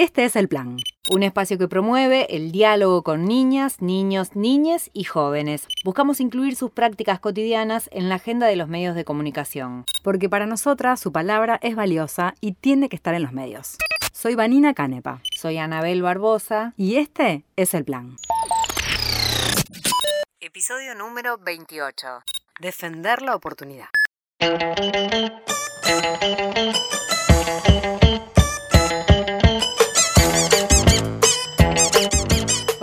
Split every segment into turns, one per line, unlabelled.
Este es el plan. Un espacio que promueve el diálogo con niñas, niños, niñes y jóvenes. Buscamos incluir sus prácticas cotidianas en la agenda de los medios de comunicación. Porque para nosotras su palabra es valiosa y tiene que estar en los medios. Soy Vanina Canepa.
Soy Anabel Barbosa.
Y este es el plan.
Episodio número 28.
Defender la oportunidad.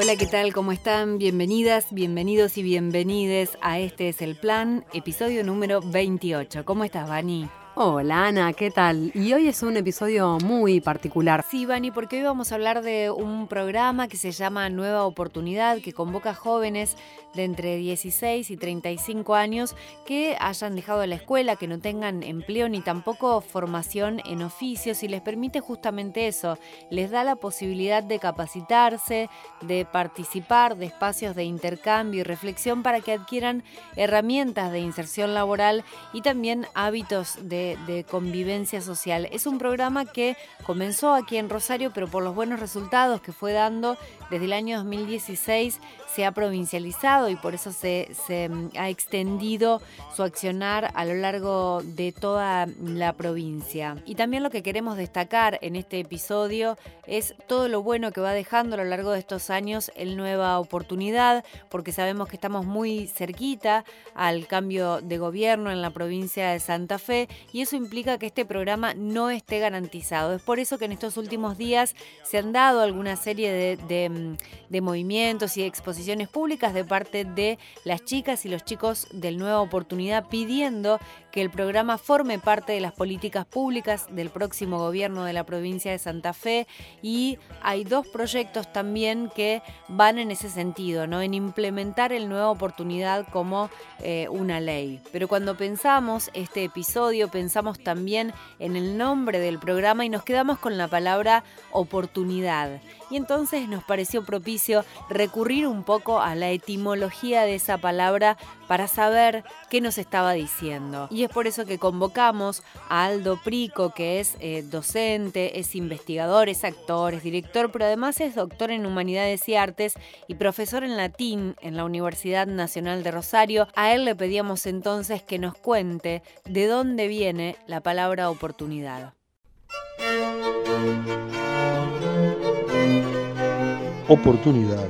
Hola, ¿qué tal? ¿Cómo están? Bienvenidas, bienvenidos y bienvenides a Este es el Plan, episodio número 28. ¿Cómo estás, Vani?
Hola Ana, ¿qué tal? Y hoy es un episodio muy particular.
Sí, Vani, porque hoy vamos a hablar de un programa que se llama Nueva Oportunidad, que convoca jóvenes de entre 16 y 35 años que hayan dejado la escuela, que no tengan empleo ni tampoco formación en oficios y les permite justamente eso, les da la posibilidad de capacitarse, de participar de espacios de intercambio y reflexión para que adquieran herramientas de inserción laboral y también hábitos de de, convivencia social. Es un programa que comenzó aquí en Rosario, pero por los buenos resultados que fue dando desde el año 2016 se ha provincializado y por eso se, mm, ha extendido su accionar a lo largo de toda la provincia. Y también lo que queremos destacar en este episodio es todo lo bueno que va dejando a lo largo de estos años el Nueva Oportunidad, porque sabemos que estamos muy cerquita al cambio de gobierno en la provincia de Santa Fe y eso implica que este programa no esté garantizado. Es por eso que en estos últimos días se han dado alguna serie de, Mm, de movimientos y exposiciones públicas de parte de las chicas y los chicos del Nueva Oportunidad pidiendo que el programa forme parte de las políticas públicas del próximo gobierno de la provincia de Santa Fe y hay dos proyectos también que van en ese sentido, ¿no? en implementar el Nueva Oportunidad como eh, una ley. Pero cuando pensamos este episodio, pensamos también en el nombre del programa y nos quedamos con la palabra oportunidad. Y entonces nos pareció propicio recurrir un poco a la etimología de esa palabra para saber qué nos estaba diciendo. Y es por eso que convocamos a Aldo Prico, que es eh, docente, es investigador, es actor, es director, pero además es doctor en Humanidades y Artes y profesor en latín en la Universidad Nacional de Rosario. A él le pedíamos entonces que nos cuente de dónde viene la palabra oportunidad
oportunidad.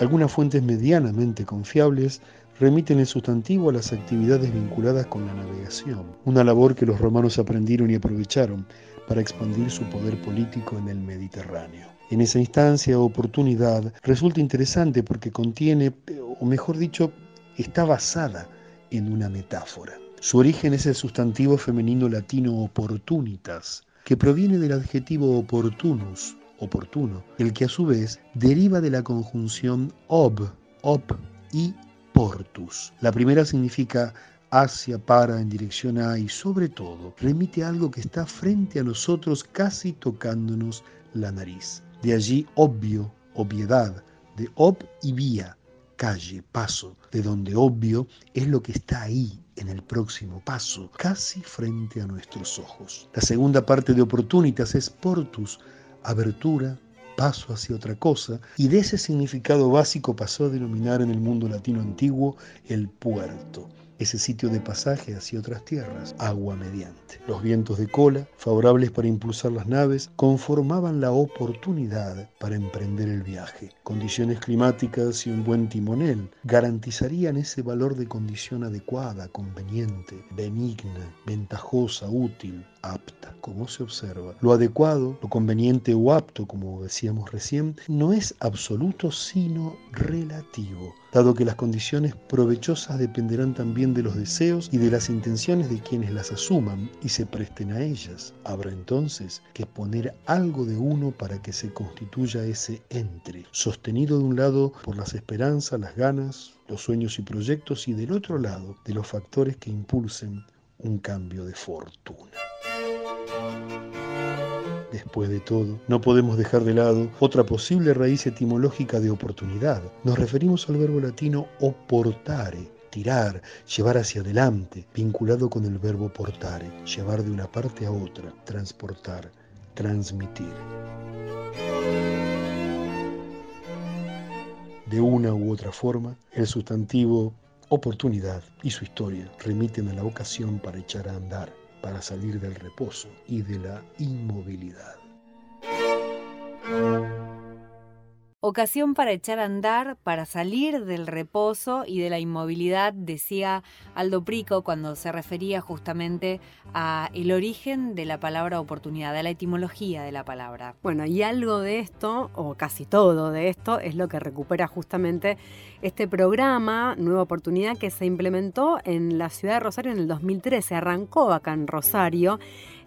Algunas fuentes medianamente confiables remiten el sustantivo a las actividades vinculadas con la navegación, una labor que los romanos aprendieron y aprovecharon para expandir su poder político en el Mediterráneo. En esa instancia, oportunidad resulta interesante porque contiene, o mejor dicho, está basada en una metáfora. Su origen es el sustantivo femenino latino opportunitas, que proviene del adjetivo opportunus, oportuno, el que a su vez deriva de la conjunción ob, op y portus. La primera significa hacia, para, en dirección a y sobre todo remite a algo que está frente a nosotros casi tocándonos la nariz. De allí obvio, obviedad, de ob y vía, calle, paso, de donde obvio es lo que está ahí, en el próximo paso, casi frente a nuestros ojos. La segunda parte de Oportunitas es portus, abertura, paso hacia otra cosa, y de ese significado básico pasó a denominar en el mundo latino antiguo el puerto ese sitio de pasaje hacia otras tierras, agua mediante. Los vientos de cola, favorables para impulsar las naves, conformaban la oportunidad para emprender el viaje. Condiciones climáticas y un buen timonel garantizarían ese valor de condición adecuada, conveniente, benigna, ventajosa, útil, apta, como se observa. Lo adecuado, lo conveniente o apto, como decíamos recién, no es absoluto, sino relativo, dado que las condiciones provechosas dependerán también de los deseos y de las intenciones de quienes las asuman y se presten a ellas. Habrá entonces que poner algo de uno para que se constituya ese entre, sostenido de un lado por las esperanzas, las ganas, los sueños y proyectos y del otro lado de los factores que impulsen un cambio de fortuna. Después de todo, no podemos dejar de lado otra posible raíz etimológica de oportunidad. Nos referimos al verbo latino oportare, tirar, llevar hacia adelante, vinculado con el verbo portare, llevar de una parte a otra, transportar, transmitir. De una u otra forma, el sustantivo oportunidad y su historia remiten a la ocasión para echar a andar, para salir del reposo y de la inmovilidad.
Ocasión para echar a andar, para salir del reposo y de la inmovilidad, decía Aldo Prico cuando se refería justamente a el origen de la palabra oportunidad, a la etimología de la palabra.
Bueno, y algo de esto, o casi todo de esto, es lo que recupera justamente este programa, Nueva Oportunidad, que se implementó en la ciudad de Rosario en el 2013, arrancó acá en Rosario.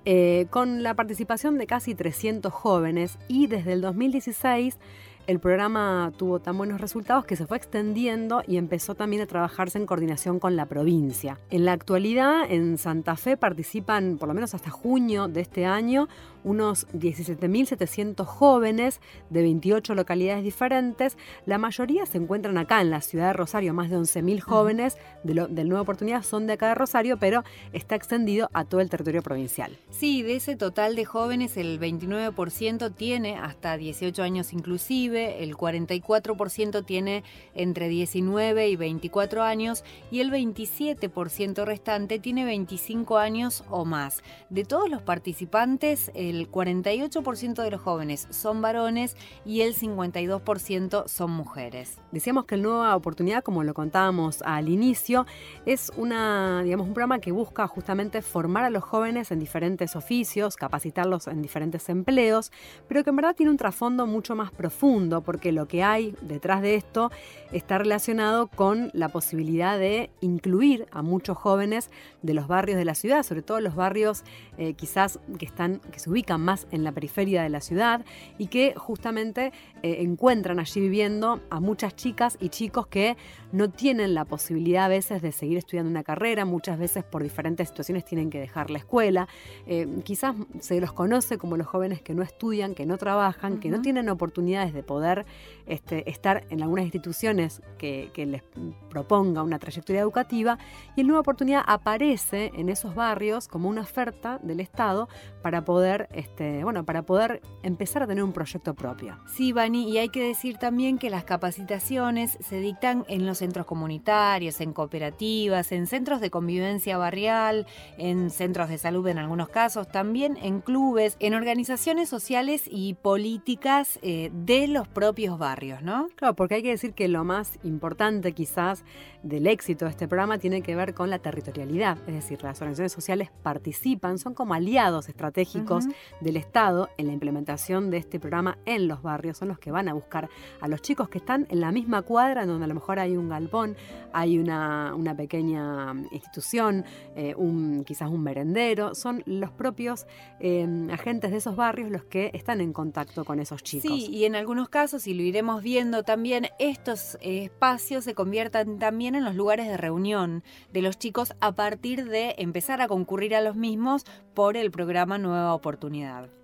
Eh, con la participación de casi 300 jóvenes y desde el 2016 el programa tuvo tan buenos resultados que se fue extendiendo y empezó también a trabajarse en coordinación con la provincia. En la actualidad, en Santa Fe participan, por lo menos hasta junio de este año, unos 17.700 jóvenes de 28 localidades diferentes. La mayoría se encuentran acá en la ciudad de Rosario, más de 11.000 jóvenes de del Nueva Oportunidad son de acá de Rosario, pero está extendido a todo el territorio provincial.
Sí, de ese total de jóvenes el 29% tiene hasta 18 años inclusive, el 44% tiene entre 19 y 24 años y el 27% restante tiene 25 años o más. De todos los participantes, el 48% de los jóvenes son varones y el 52% son mujeres.
Decíamos que el Nueva Oportunidad, como lo contábamos al inicio, es una, digamos, un programa que busca justamente formar a los jóvenes en diferentes oficios, capacitarlos en diferentes empleos, pero que en verdad tiene un trasfondo mucho más profundo, porque lo que hay detrás de esto está relacionado con la posibilidad de incluir a muchos jóvenes de los barrios de la ciudad, sobre todo los barrios eh, quizás que están, que se más en la periferia de la ciudad y que justamente eh, encuentran allí viviendo a muchas chicas y chicos que no tienen la posibilidad a veces de seguir estudiando una carrera, muchas veces por diferentes situaciones tienen que dejar la escuela. Eh, quizás se los conoce como los jóvenes que no estudian, que no trabajan, que no tienen oportunidades de poder este, estar en algunas instituciones que, les proponga una trayectoria educativa y el Nueva Oportunidad aparece en esos barrios como una oferta del Estado para poder, este, bueno, para poder empezar a tener un proyecto propio.
Sí, Bani, y hay que decir también que las capacitaciones se dictan en los centros comunitarios, en cooperativas, en centros de convivencia barrial, en centros de salud en algunos casos, también en clubes, en organizaciones sociales y políticas eh, de los propios barrios, ¿no?
Claro, porque hay que decir que lo más importante quizás del éxito de este programa tiene que ver con la territorialidad, es decir, las organizaciones sociales participan, son como aliados estratégicos del Estado en la implementación de este programa en los barrios, son los que van a buscar a los chicos que están en la misma cuadra, donde a lo mejor hay un galpón, hay una, pequeña institución, eh, un, quizás un merendero, son los propios eh, agentes de esos barrios los que están en contacto con esos chicos.
Sí, y en algunos casos, y lo iremos viendo también, estos espacios se conviertan también en los lugares de reunión de los chicos a partir de empezar a concurrir a los mismos por el programa Nueva Oportunidad.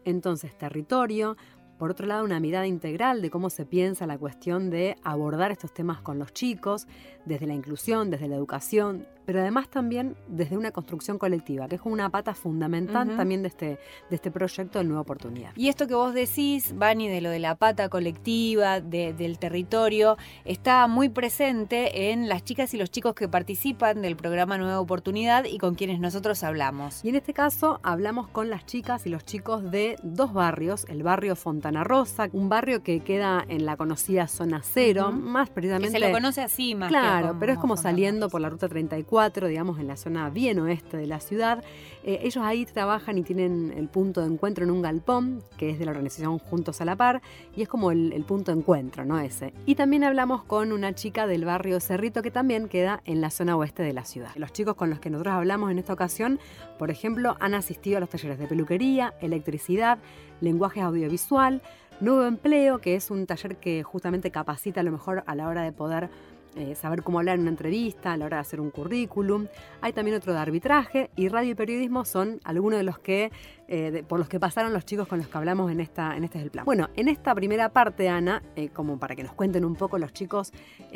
Entonces, territorio, por otro lado, una mirada integral de cómo se piensa la cuestión de abordar estos temas con los chicos, desde la inclusión, desde la educación, pero además también desde una construcción colectiva, que es una pata fundamental también de este, de este proyecto de Nueva Oportunidad.
Y esto que vos decís, Vani, de lo de la pata colectiva, del territorio, está muy presente en las chicas y los chicos que participan del programa Nueva Oportunidad y con quienes nosotros hablamos.
Y en este caso hablamos con las chicas y los chicos de dos barrios, el barrio Fontana Rosa, un barrio que queda en la conocida zona cero, más precisamente...
se lo conoce así más.
Claro, pero es como saliendo por la ruta 34 digamos, en la zona bien oeste de la ciudad. Eh, ellos ahí trabajan y tienen el punto de encuentro en un galpón, que es de la organización Juntos a la Par, y es como el, punto de encuentro, ¿no? Ese. Y también hablamos con una chica del barrio Cerrito, que también queda en la zona oeste de la ciudad. Los chicos con los que nosotros hablamos en esta ocasión, por ejemplo, han asistido a los talleres de peluquería, electricidad, lenguaje audiovisual, Nuevo Empleo, que es un taller que justamente capacita a lo mejor a la hora de poder eh, saber cómo hablar en una entrevista, a la hora de hacer un currículum. Hay también otro de arbitraje y radio y periodismo son algunos de los que eh, por los que pasaron los chicos con los que hablamos en, esta, en este es el plan. Bueno, en esta primera parte, Ana, eh, como para que nos cuenten un poco los chicos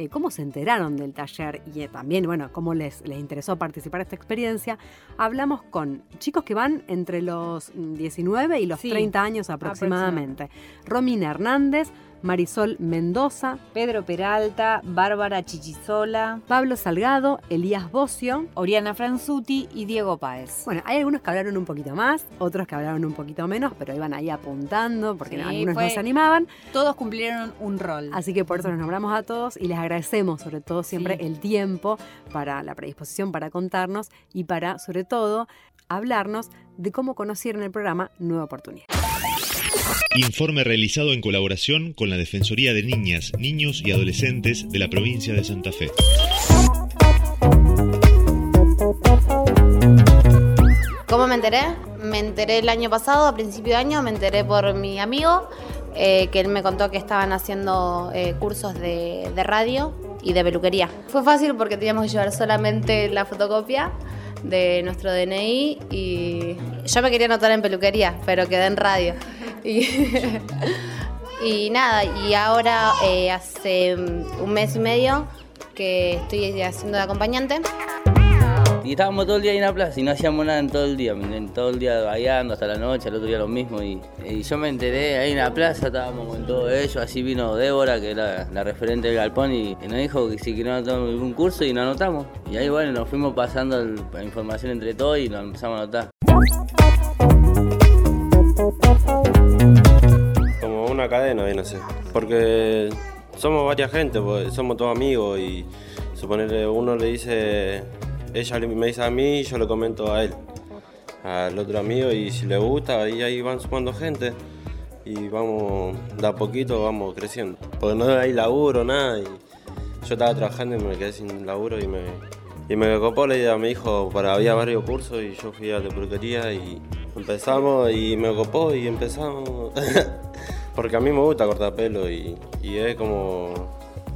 cómo se enteraron del taller y también, bueno, cómo les, les interesó participar en esta experiencia, hablamos con chicos que van entre los 19 y los 30 años aproximadamente. Romina Hernández, Marisol Mendoza,
Pedro Peralta, Bárbara Chichizola,
Pablo Salgado, Elías Bocio,
Oriana Franzuti y Diego Páez.
Bueno, hay algunos que hablaron un poquito más, otros que hablaron un poquito menos, pero iban ahí apuntando porque algunos no se animaban.
Todos cumplieron un rol.
Así que por eso nos nombramos a todos y les agradecemos sobre todo siempre el tiempo para la predisposición para contarnos y para sobre todo hablarnos de cómo conocieron el programa Nueva Oportunidad.
Informe realizado en colaboración con la Defensoría de Niñas, Niños y Adolescentes de la provincia de Santa Fe.
¿Cómo me enteré? Me enteré el año pasado, a principio de año, me enteré por mi amigo, eh, que él me contó que estaban haciendo eh, cursos de, de radio y de peluquería. Fue fácil porque teníamos que llevar solamente la fotocopia de nuestro DNI y yo me quería anotar en peluquería, pero quedé en radio. Y, nada, y ahora eh, hace un mes y medio que estoy haciendo de acompañante.
Y estábamos todo el día ahí en la plaza y no hacíamos nada en todo el día, todo el día bailando hasta la noche, el otro día lo mismo. Y, yo me enteré ahí en la plaza, estábamos con todo eso, así vino Débora, que era la referente del galpón, y, nos dijo que si queríamos anotar algún curso y nos anotamos. Y ahí bueno, nos fuimos pasando la información entre todos y nos empezamos a anotar.
una cadena, no sé. Porque somos varias gente, pues, somos todos amigos y suponerle uno le dice, ella me dice a mí y yo le comento a él, al otro amigo y si le gusta y ahí van sumando gente y vamos, de a poquito vamos creciendo. Porque no hay laburo, nada. Y yo estaba trabajando y me quedé sin laburo y me, y me copó la idea, me dijo, para había varios cursos y yo fui a la peluquería y empezamos y me copó y empezamos. Porque a mí me gusta cortar pelo y, es como,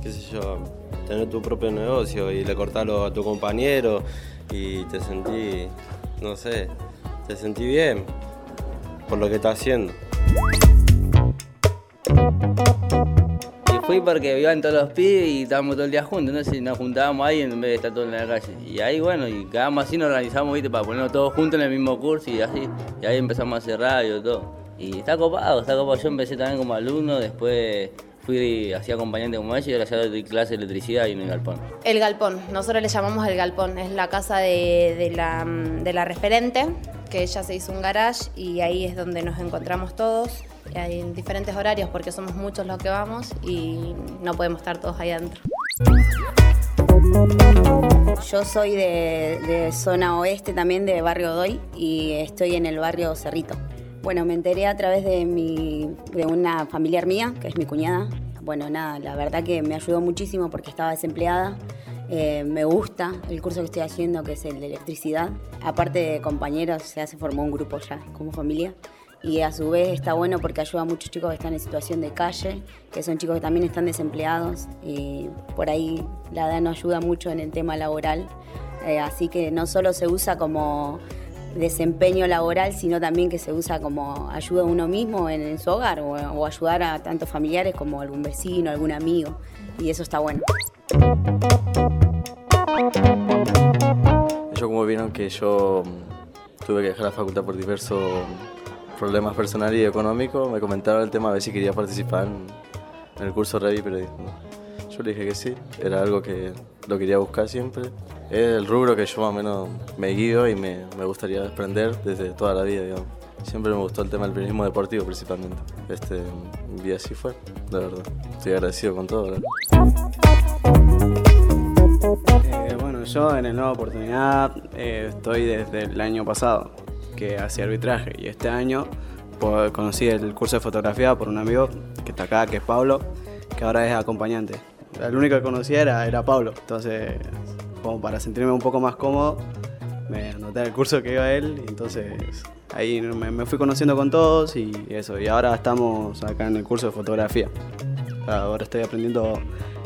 qué sé yo, tener tu propio negocio y le cortarlo a tu compañero y te sentí, no sé, te sentí bien por lo que estás haciendo.
Y fui porque iban todos los pibes y estábamos todo el día juntos, entonces nos juntábamos ahí en vez de estar todos en la calle. Y ahí bueno, y quedamos así, nos organizamos ¿viste? para ponernos todos juntos en el mismo curso y así. Y ahí empezamos a hacer radio y todo. Y está copado, está copado. Yo empecé también como alumno, después fui así acompañante como ella y ahora ya doy clase de electricidad y en el galpón.
El galpón, nosotros le llamamos el galpón, es la casa de, la, de la referente, que ella se hizo un garage y ahí es donde nos encontramos todos. Hay en diferentes horarios porque somos muchos los que vamos y no podemos estar todos ahí adentro.
Yo soy de, de zona oeste también, de barrio Doy, y estoy en el barrio Cerrito. Bueno, me enteré a través de, mi, de una familiar mía, que es mi cuñada. Bueno, nada, la verdad que me ayudó muchísimo porque estaba desempleada. Eh, me gusta el curso que estoy haciendo, que es el de electricidad. Aparte de compañeros, se se formó un grupo ya como familia. Y a su vez está bueno porque ayuda a muchos chicos que están en situación de calle, que son chicos que también están desempleados. Y por ahí la edad nos ayuda mucho en el tema laboral. Eh, así que no solo se usa como desempeño laboral, sino también que se usa como ayuda a uno mismo en, su hogar o, ayudar a tantos familiares como algún vecino, algún amigo. Y eso está bueno.
Yo como vieron que yo mm, tuve que dejar la facultad por diversos problemas personales y económicos, me comentaron el tema a ver si quería participar en, el curso Revi Periodismo. Yo le dije que sí, era algo que lo quería buscar siempre. Es el rubro que yo más o menos me guío y me, me gustaría desprender desde toda la vida, digamos. Siempre me gustó el tema del periodismo deportivo principalmente. Este, y así fue, la verdad. Estoy agradecido con todo,
eh, bueno, yo en el Nueva Oportunidad eh, estoy desde el año pasado, que hacía arbitraje, y este año conocí el curso de fotografía por un amigo que está acá, que es Pablo, que ahora es acompañante el único que conocía era, era Pablo. Entonces, como para sentirme un poco más cómodo, me anoté el curso que iba él y entonces ahí me, fui conociendo con todos y eso. Y ahora estamos acá en el curso de fotografía. Ahora estoy aprendiendo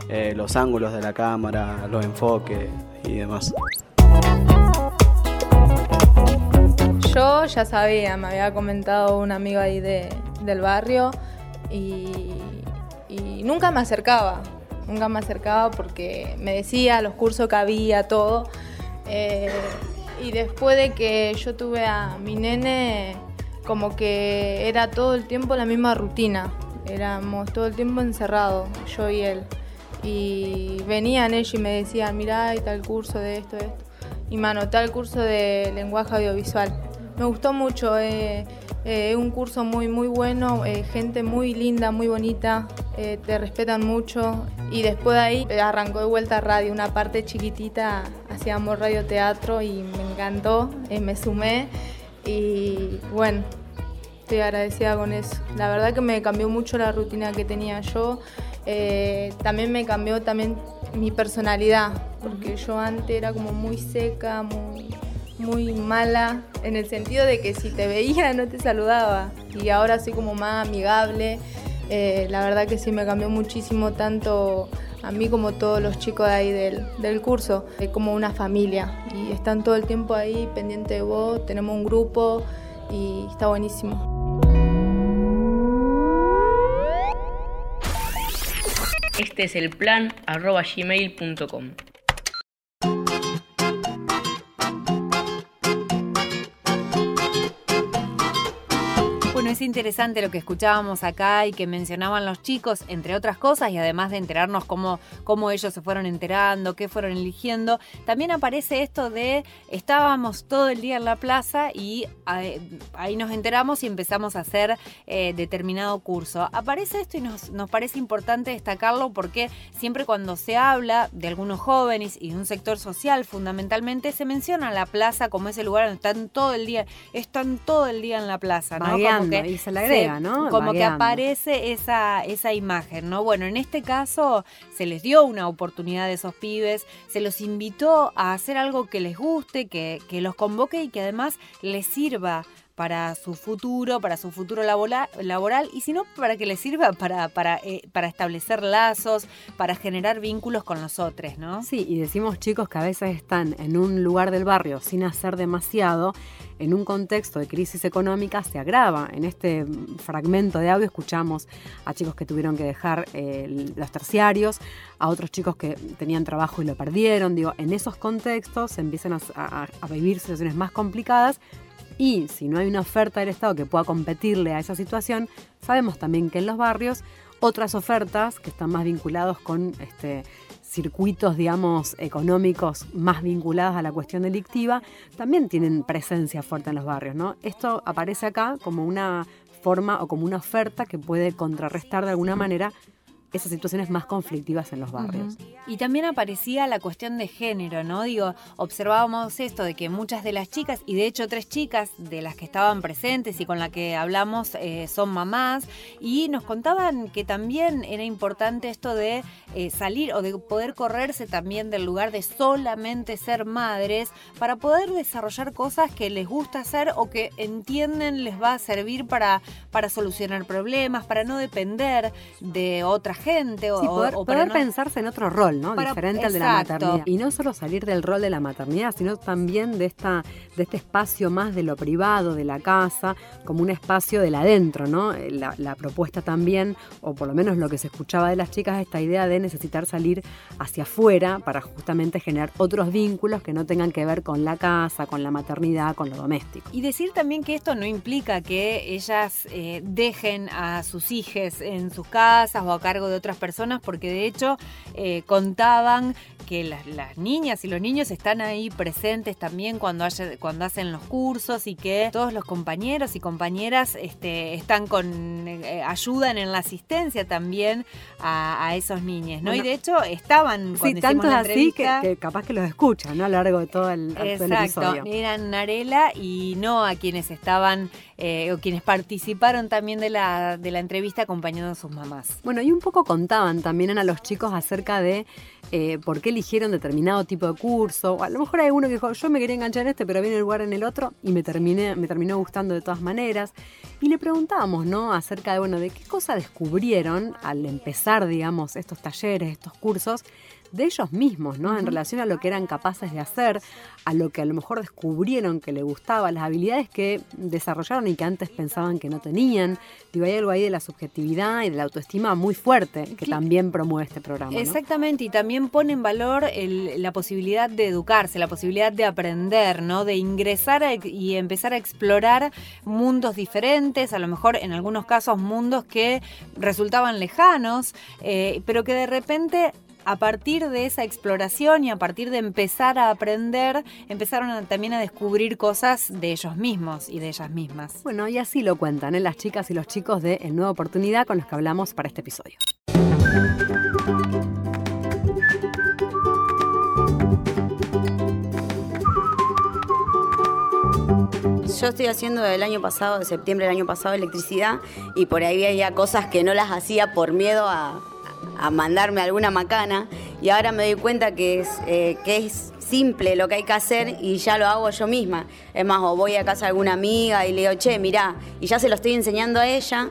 eh, los ángulos de la cámara, los enfoques y demás.
yo ya sabía, me había comentado un amigo ahí de, del barrio y nunca me acercaba, nunca me acercaba porque me decía los cursos que había, todo. Eh, y después de que yo tuve a mi nene, como que era todo el tiempo la misma rutina. Éramos todo el tiempo encerrados, yo y él. Y venían ellos y me decían, mirá, hay tal curso de esto, de esto. Y me anoté al curso de lenguaje audiovisual. Me gustó mucho, eh, eh, un curso muy, muy bueno, eh, gente muy linda, muy bonita, te respetan mucho. Y después de ahí arrancó de vuelta a radio, una parte chiquitita, hacíamos radioteatro y me encantó, me sumé. Y bueno, estoy agradecida con eso. La verdad que me cambió mucho la rutina que tenía yo. Eh, también me cambió también mi personalidad, porque yo antes era como muy seca, muy, muy mala, en el sentido de que si te veía no te saludaba. Y ahora soy como más amigable. Eh, la verdad que sí me cambió muchísimo, tanto a mí como todos los chicos de ahí del, del curso, es como una familia. Y están todo el tiempo ahí pendiente de vos, tenemos un grupo y está buenísimo.
Este es el plan arroba gmail.com.
es interesante lo que escuchábamos acá y que mencionaban los chicos, entre otras cosas, y además de enterarnos cómo, cómo ellos se fueron enterando, qué fueron eligiendo, también aparece esto de estábamos todo el día en la plaza y eh, ahí nos enteramos y empezamos a hacer eh, determinado curso. Aparece esto y nos, nos parece importante destacarlo porque siempre cuando se habla de algunos jóvenes y de un sector social fundamentalmente, se menciona la plaza como ese lugar donde están todo el día, están todo el día en la plaza, ¿no?
Y se le agrega, ¿no?
Como que aparece esa, esa imagen, ¿no? Bueno, en este caso se les dio una oportunidad a esos pibes, se los invitó a hacer algo que les guste, que, que los convoque y que además les sirva para su futuro, para su futuro laboral, laboral y si no, para que les sirva para, para, eh, para establecer lazos, para generar vínculos con los otros, ¿no?
Sí, y decimos chicos que a veces están en un lugar del barrio sin hacer demasiado, en un contexto de crisis económica se agrava. En este fragmento de audio escuchamos a chicos que tuvieron que dejar eh, los terciarios, a otros chicos que tenían trabajo y lo perdieron. Digo, en esos contextos se empiezan a vivir situaciones más complicadas y si no hay una oferta del Estado que pueda competirle a esa situación, sabemos también que en los barrios otras ofertas que están más vinculados con este, circuitos, digamos, económicos más vinculados a la cuestión delictiva, también tienen presencia fuerte en los barrios, ¿no? Esto aparece acá como una forma o como una oferta que puede contrarrestar de alguna manera esas situaciones más conflictivas en los barrios.
Y también aparecía la cuestión de género, ¿no? Digo, observábamos esto de que muchas de las chicas, y de hecho tres chicas de las que estaban presentes y con las que hablamos eh, son mamás, y nos contaban que también era importante esto de eh, salir o de poder correrse también del lugar de solamente ser madres para poder desarrollar cosas que les gusta hacer o que entienden les va a servir para, para solucionar problemas, para no depender de otras gente. O,
poder, pensarse en otro rol, ¿no? Diferente al de la maternidad. Y no solo salir del rol de la maternidad, sino también de, esta, de este espacio más de lo privado, de la casa, como un espacio del adentro, ¿no? Eh, la, la propuesta también, o por lo menos lo que se escuchaba de las chicas, esta idea de necesitar salir hacia afuera para justamente generar otros vínculos que no tengan que ver con la casa, con la maternidad, con lo doméstico.
Y decir también que esto no implica que ellas eh, dejen a sus hijos en sus casas o a cargo de otras personas, porque de hecho eh, contaban que las, niñas y los niños están ahí presentes también cuando, cuando hacen los cursos y que todos los compañeros y compañeras este, están con eh, ayudan en la asistencia también a, esos niños, ¿no? y de hecho estaban
cuando sí, tanto así que, capaz que los escuchan ¿no? a lo largo de todo el,
Exacto, eran Narela y no a quienes estaban eh, o quienes participaron también de la, de la entrevista acompañando a sus mamás.
Bueno, y un poco contaban también a los chicos acerca de eh, por qué eligieron determinado tipo de curso. O a lo mejor hay uno que dijo, yo me quería enganchar en este, pero viene el lugar en el otro y me, terminé, me terminó gustando de todas maneras. Y le preguntábamos, ¿no? Acerca de, bueno, de qué cosa descubrieron al empezar, digamos, estos talleres, estos cursos de ellos mismos, ¿no? En relación a lo que eran capaces de hacer, a lo que a lo mejor descubrieron que le gustaba, las habilidades que desarrollaron y que antes pensaban que no tenían. Digo, hay algo ahí de la subjetividad y de la autoestima muy fuerte que también promueve este programa.
Exactamente, y también pone en valor la posibilidad de educarse, la posibilidad de aprender, ¿no? De ingresar y empezar a explorar mundos diferentes, a lo mejor en algunos casos mundos que resultaban lejanos, eh, pero que de repente a partir de esa exploración y a partir de empezar a aprender, empezaron también a descubrir cosas de ellos mismos y de ellas mismas.
Bueno, y así lo cuentan ¿eh? las chicas y los chicos de El Nueva Oportunidad con los que hablamos para este episodio.
Yo estoy haciendo del año pasado, de septiembre del año pasado, electricidad y por ahí había cosas que no las hacía por miedo a, a mandarme alguna macana y ahora me doy cuenta que es, eh, que es simple lo que hay que hacer y ya lo hago yo misma. Es más, o voy a casa de alguna amiga y le digo, che, mirá, y ya se lo estoy enseñando a ella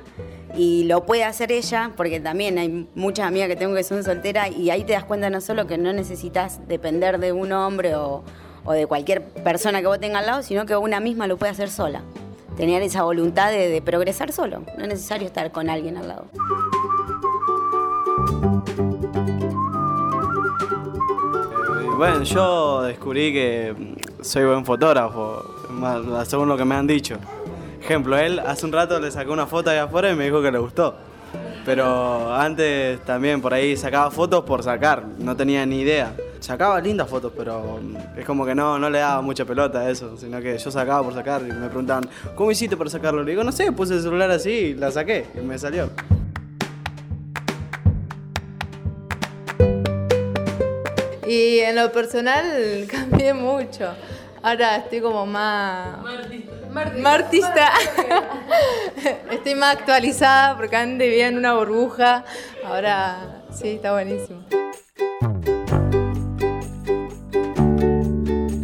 y lo puede hacer ella, porque también hay muchas amigas que tengo que son solteras y ahí te das cuenta no solo que no necesitas depender de un hombre o, de cualquier persona que vos tengas al lado, sino que una misma lo puede hacer sola. Tener esa voluntad de progresar solo, no es necesario estar con alguien al lado.
Bueno, yo descubrí que soy buen fotógrafo, según lo que me han dicho. Ejemplo, él hace un rato le sacó una foto ahí afuera y me dijo que le gustó. Pero antes también por ahí sacaba fotos por sacar, no tenía ni idea. Sacaba lindas fotos, pero es como que no, no le daba mucha pelota a eso, sino que yo sacaba por sacar y me preguntaban, ¿cómo hiciste para sacarlo? Le digo, no sé, puse el celular así y la saqué y me salió.
Y en lo personal cambié mucho. Ahora estoy como más... Martista. estoy más actualizada porque antes vivía en una burbuja. Ahora sí, está buenísimo.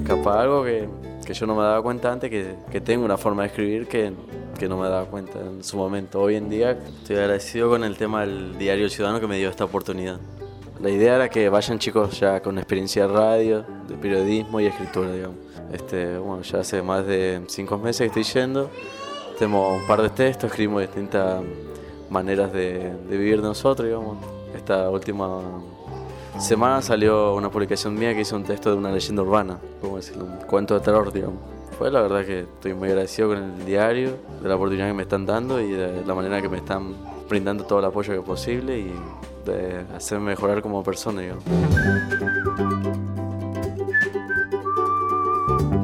Capaz algo que, yo no me daba cuenta antes, que, que tengo una forma de escribir que, que no me daba cuenta en su momento. Hoy en día estoy agradecido con el tema del diario Ciudadano que me dio esta oportunidad. La idea era que vayan chicos ya con experiencia de radio, de periodismo y escritura, digamos. Este, bueno, ya hace más de cinco meses que estoy yendo. Tenemos un par de textos, escribimos distintas maneras de, vivir de nosotros, digamos. Esta última semana salió una publicación mía que hizo un texto de una leyenda urbana, como decirlo, un cuento de terror, digamos. Fue la verdad que estoy muy agradecido con el diario, de la oportunidad que me están dando y de la manera que me están brindando todo el apoyo que posible y hacerme mejorar como persona.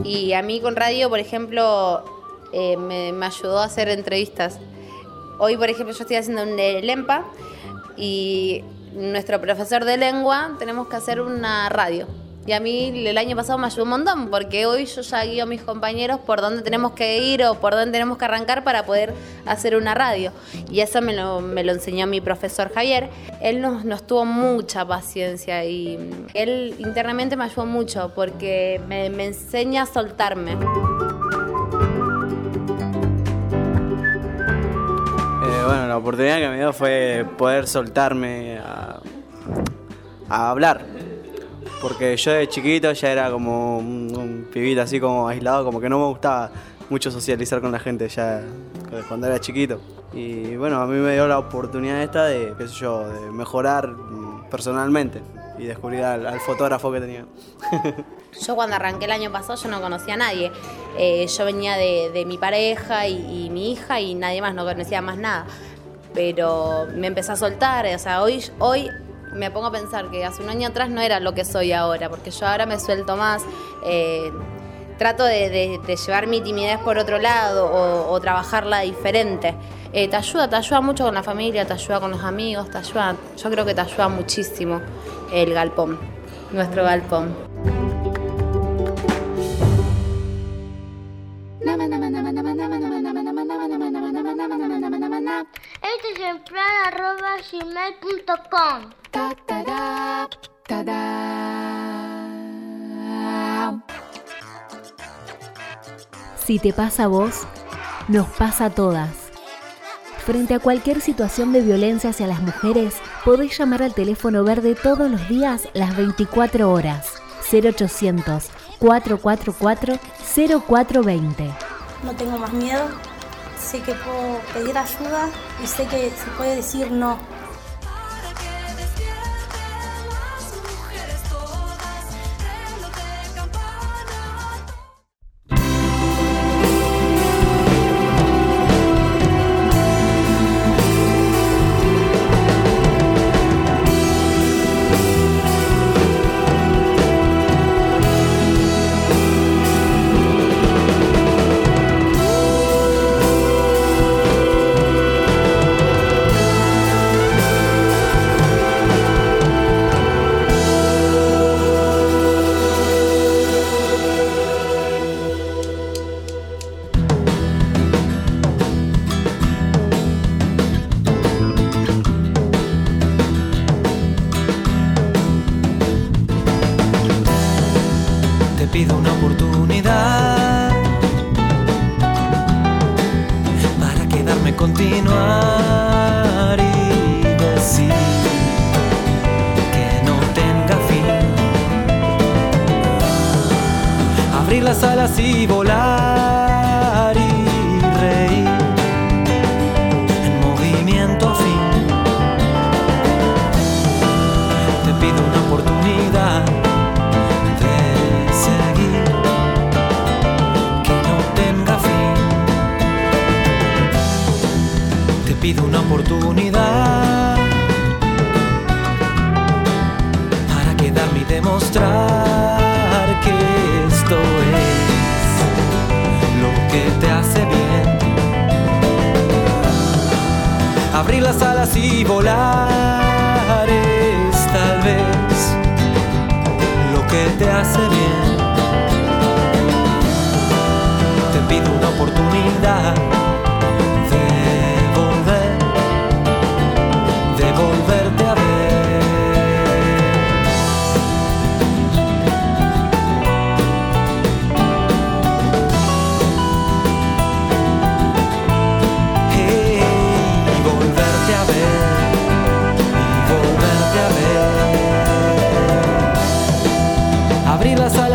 Y a mí con radio, por ejemplo, eh, me, me, ayudó a hacer entrevistas. Hoy, por ejemplo, yo estoy haciendo un LEMPA y nuestro profesor de lengua tenemos que hacer una radio. Y a mí el año pasado me ayudó un montón, porque hoy yo ya guío a mis compañeros por dónde tenemos que ir o por dónde tenemos que arrancar para poder hacer una radio. Y eso me lo, me lo enseñó mi profesor Javier. Él nos, nos, tuvo mucha paciencia y él internamente me ayudó mucho porque me, me enseña a soltarme. Eh,
bueno, la oportunidad que me dio fue poder soltarme a, a hablar porque yo de chiquito ya era como un, pibito así como aislado, como que no me gustaba mucho socializar con la gente ya cuando era chiquito. Y bueno, a mí me dio la oportunidad esta de, qué sé yo, de mejorar personalmente y descubrir al, fotógrafo que tenía.
yo cuando arranqué el año pasado yo no conocía a nadie. Eh, yo venía de, mi pareja y, y, mi hija y nadie más, no conocía más nada. Pero me empecé a soltar, o sea, hoy, hoy me pongo a pensar que hace un año atrás no era lo que soy ahora, porque yo ahora me suelto más, eh, trato de, llevar mi timidez por otro lado o, trabajarla diferente. Eh, te ayuda, te ayuda mucho con la familia, te ayuda con los amigos, te ayuda, yo creo que te ayuda muchísimo el galpón, nuestro galpón.
Este
Si te pasa a vos, nos pasa a todas. Frente a cualquier situación de violencia hacia las mujeres, podés llamar al teléfono verde todos los días las 24 horas. 0800 444 0420.
No tengo más miedo, sé que puedo pedir ayuda y sé que se puede decir no.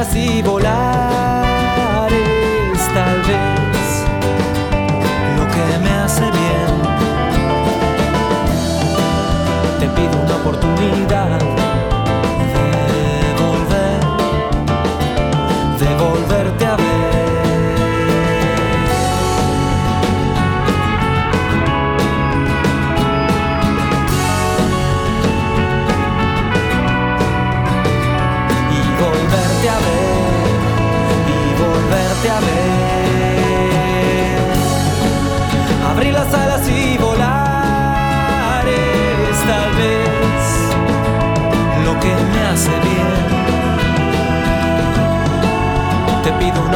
así volar.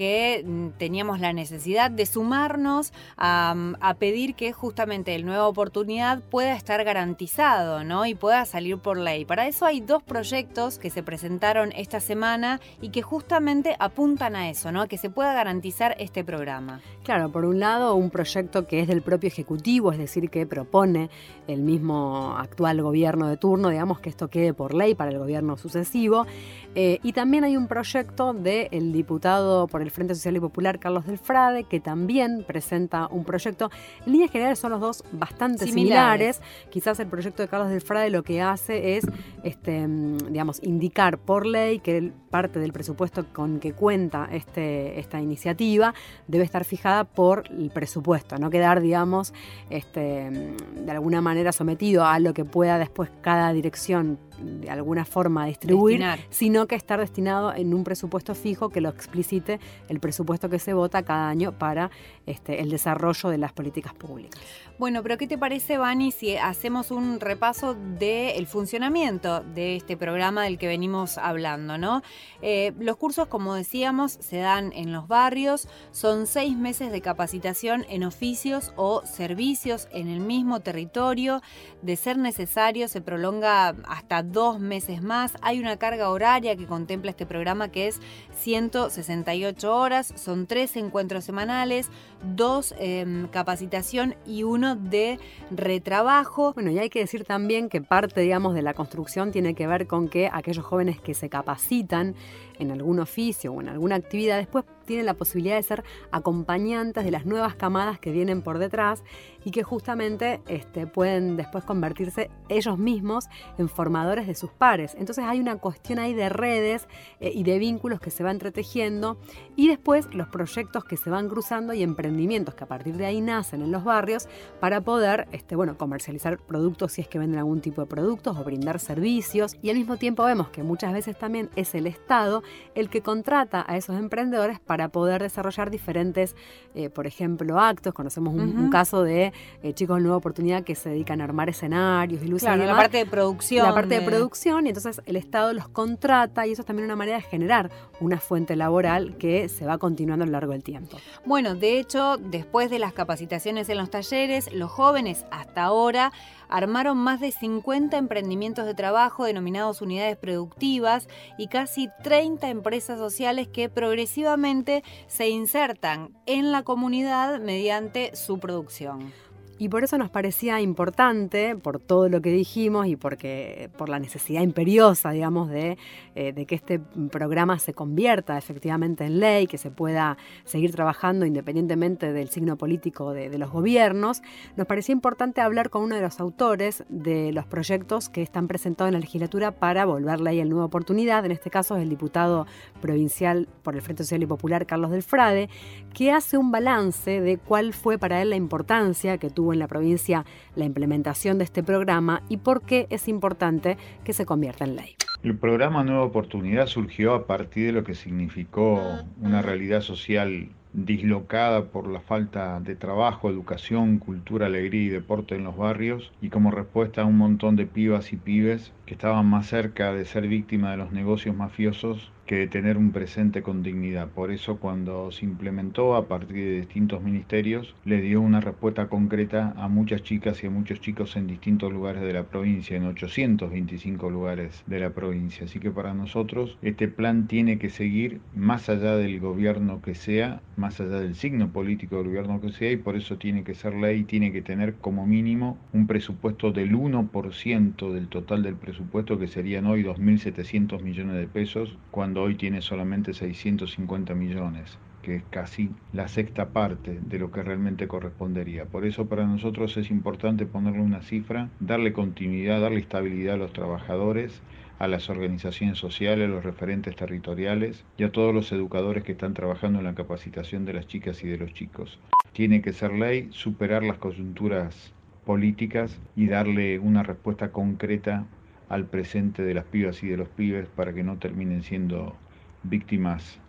que mm, teníamos la necesidad de sumarnos a, pedir que justamente el nueva oportunidad pueda estar garantizado, ¿no? Y pueda salir por ley. Para eso hay dos proyectos que se presentaron esta semana y que justamente apuntan a eso, ¿no? Que se pueda garantizar este programa.
Claro, por un lado, un proyecto que es del propio Ejecutivo, es decir, que propone el mismo actual gobierno de turno, digamos que esto quede por ley para el gobierno sucesivo. Eh, y también hay un proyecto del diputado por el Frente Social y Popular, Carlos Delfrade, que también presenta un proyecto. En líneas generales son los dos bastante similares. Quizás el proyecto de Carlos Delfrade lo que hace es, este, digamos, indicar por ley que parte del presupuesto con que cuenta este, esta iniciativa debe estar fijada por el presupuesto, no quedar, digamos, este, de alguna manera sometido a lo que pueda después cada dirección de alguna forma distribuir,
Destinar.
sino que estar destinado en un presupuesto fijo que lo explicite el presupuesto que se vota cada año para este, el desarrollo de las políticas públicas.
Bueno, pero ¿qué te parece, Vani, si hacemos un repaso del funcionamiento de este programa del que venimos hablando, ¿no? Eh, los cursos, como decíamos, se dan en los barrios, son seis meses de capacitación en oficios o servicios en el mismo territorio. De ser necesario, se prolonga hasta dos meses más. Hay una carga horaria que contempla este programa que es 168 horas, son tres encuentros semanales, dos eh, capacitación y uno de retrabajo.
Bueno, y hay que decir también que parte, digamos, de la construcción tiene que ver con que aquellos jóvenes que se capacitan en algún oficio o en alguna actividad después tienen la posibilidad de ser acompañantes de las nuevas camadas que vienen por detrás y que justamente este, pueden después convertirse ellos mismos en formadores de sus pares. Entonces hay una cuestión ahí de redes eh, y de vínculos que se van entretejiendo y después los proyectos que se van cruzando y emprendimientos que a partir de ahí nacen en los barrios para poder este, bueno, comercializar productos si es que venden algún tipo de productos o brindar servicios y al mismo tiempo vemos que muchas veces también es el Estado el que contrata a esos emprendedores para poder desarrollar diferentes, eh, por ejemplo, actos. Conocemos un, caso de eh, chicos de nueva oportunidad que se dedican a armar escenarios y luces
Claro,
y
la parte de producción.
La parte de
de-
producción, y entonces el Estado los contrata y eso es también una manera de generar una fuente laboral que se va continuando a lo largo del tiempo.
Bueno, de hecho, después de las capacitaciones en los talleres, los jóvenes hasta ahora armaron más de 50 emprendimientos de trabajo denominados unidades productivas y casi 30 empresas sociales que progresivamente se insertan en la comunidad mediante su producción.
Y por eso nos parecía importante, por todo lo que dijimos y porque por la necesidad imperiosa, digamos, de, eh, de que este programa se convierta efectivamente en ley, que se pueda seguir trabajando independientemente del signo político de, los gobiernos, nos parecía importante hablar con uno de los autores de los proyectos que están presentados en la legislatura para volver ley en nueva oportunidad. En este caso es el diputado provincial por el Frente Social y Popular, Carlos del Frade, que hace un balance de cuál fue para él la importancia que tuvo en la provincia la implementación de este programa y por qué es importante que se convierta en ley.
El programa Nueva Oportunidad surgió a partir de lo que significó una realidad social dislocada por la falta de trabajo, educación, cultura, alegría y deporte en los barrios y como respuesta a un montón de pibas y pibes que estaban más cerca de ser víctimas de los negocios mafiosos que tener un presente con dignidad. Por eso cuando se implementó a partir de distintos ministerios, le dio una respuesta concreta a muchas chicas y a muchos chicos en distintos lugares de la provincia, en 825 lugares de la provincia. Así que para nosotros este plan tiene que seguir más allá del gobierno que sea, más allá del signo político del gobierno que sea, y por eso tiene que ser ley, tiene que tener como mínimo un presupuesto del 1% del total del presupuesto, que serían hoy 2.700 millones de pesos, cuando hoy tiene solamente 650 millones que es casi la sexta parte de lo que realmente correspondería. Por eso para nosotros es importante ponerle una cifra, darle continuidad, darle estabilidad a los trabajadores, a las organizaciones sociales, a los referentes territoriales y a todos los educadores que están trabajando en la capacitación de las chicas y de los chicos. Tiene que ser ley, superar las coyunturas políticas y darle una respuesta concreta al presente de las pibas y de los pibes para que no terminen siendo víctimas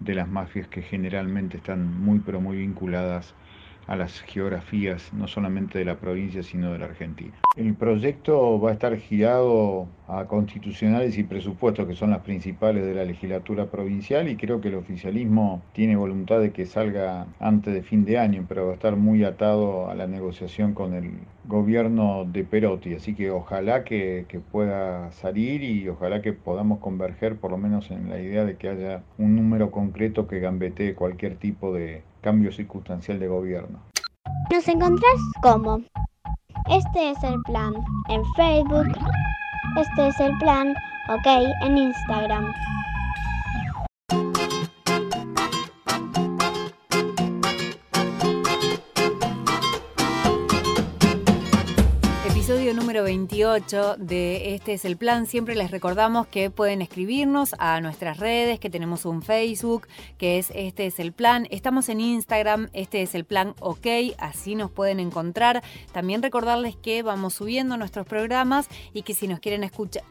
de las mafias que generalmente están muy pero muy vinculadas a las geografías no solamente de la provincia sino de la Argentina. El proyecto va a estar girado a constitucionales y presupuestos que son las principales de la legislatura provincial y creo que el oficialismo tiene voluntad de que salga antes de fin de año, pero va a estar muy atado a la negociación con el gobierno de Perotti, así que ojalá que, que pueda salir y ojalá que podamos converger por lo menos en la idea de que haya un número concreto que gambetee cualquier tipo de cambio circunstancial de gobierno.
Nos encontrás como Este es el plan en Facebook. Este es el plan, ok, en Instagram.
28 de Este es el plan. Siempre les recordamos que pueden escribirnos a nuestras redes, que tenemos un Facebook, que es Este es el plan. Estamos en Instagram, Este es el plan OK, así nos pueden encontrar. También recordarles que vamos subiendo nuestros programas y que si nos quieren escuchar